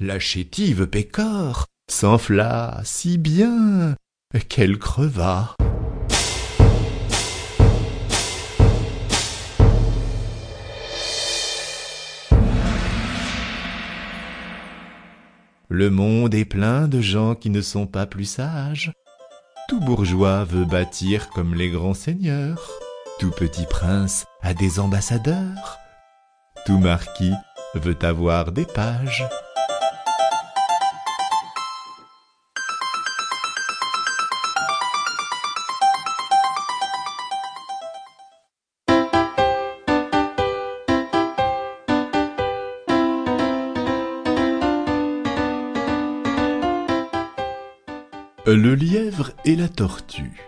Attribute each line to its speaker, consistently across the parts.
Speaker 1: la chétive pécore s'enfla si bien qu'elle creva. Le monde est plein de gens qui ne sont pas plus sages. Tout bourgeois veut bâtir comme les grands seigneurs. Tout petit prince a des ambassadeurs. Tout marquis veut avoir des pages. Le lièvre et la tortue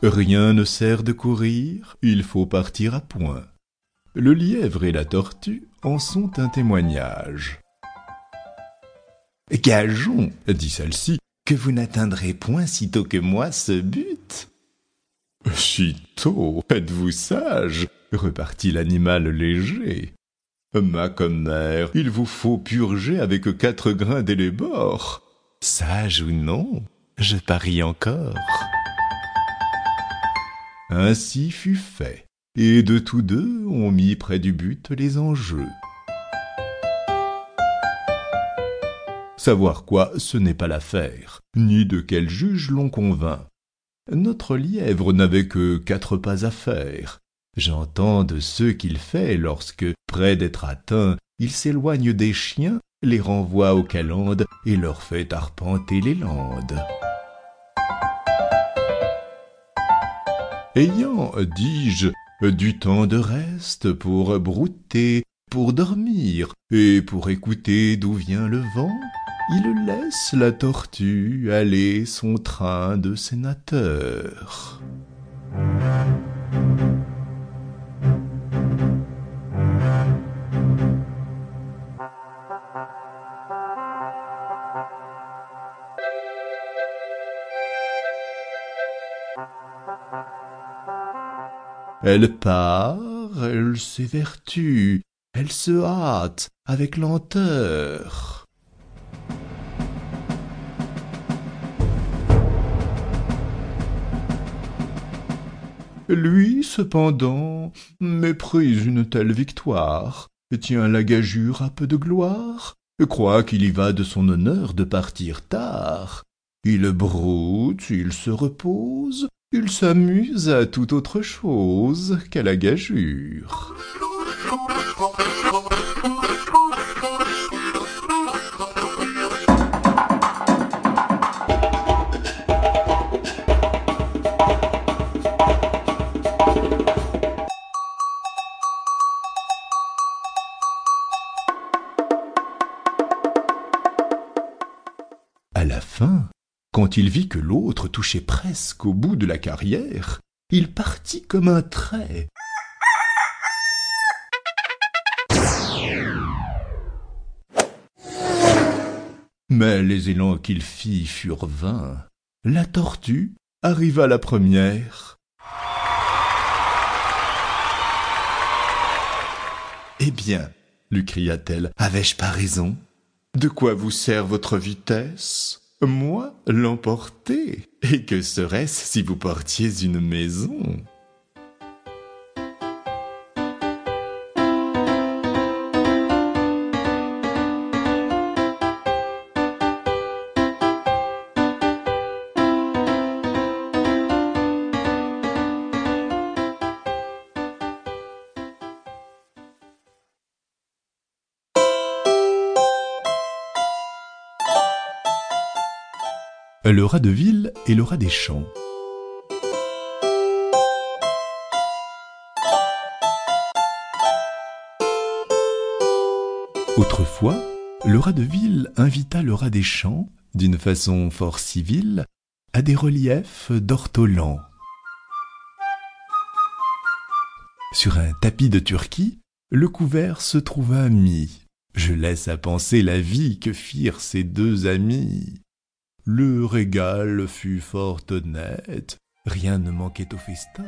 Speaker 1: Rien ne sert de courir, il faut partir à point. Le lièvre et la tortue en sont un témoignage. Gageons, dit celle-ci, que vous n'atteindrez point sitôt que moi ce but. Sitôt, êtes-vous sage repartit l'animal léger. Ma commère, il vous faut purger avec quatre grains d'élébore. Sage ou non, je parie encore. Ainsi fut fait, et de tous deux on mit près du but les enjeux. Savoir quoi, ce n'est pas l'affaire, ni de quel juge l'on convainc. Notre lièvre n'avait que quatre pas à faire, J'entends de ceux qu'il fait lorsque, près d'être atteint, il s'éloigne des chiens, les renvoie aux calendes et leur fait arpenter les landes. Ayant, dis-je, du temps de reste pour brouter, pour dormir et pour écouter d'où vient le vent, il laisse la tortue aller son train de sénateur. Elle part, elle s'évertue, elle se hâte avec lenteur. Lui, cependant, méprise une telle victoire, tient la gageure à peu de gloire, croit qu'il y va de son honneur de partir tard? Il broute, il se repose, il s'amuse à toute autre chose qu'à la gageure. Quand il vit que l'autre touchait presque au bout de la carrière, il partit comme un trait. Mais les élans qu'il fit furent vains. La tortue arriva la première. Eh bien, lui cria-t-elle, avais-je pas raison? De quoi vous sert votre vitesse? Moi l'emporter. Et que serait-ce si vous portiez une maison? Le rat de ville et le rat des champs. Autrefois, le rat de ville invita le rat des champs, d'une façon fort civile, à des reliefs d'ortolans. Sur un tapis de Turquie, le couvert se trouva mis. Je laisse à penser la vie que firent ces deux amis. Le régal fut fort honnête, rien ne manquait au festin.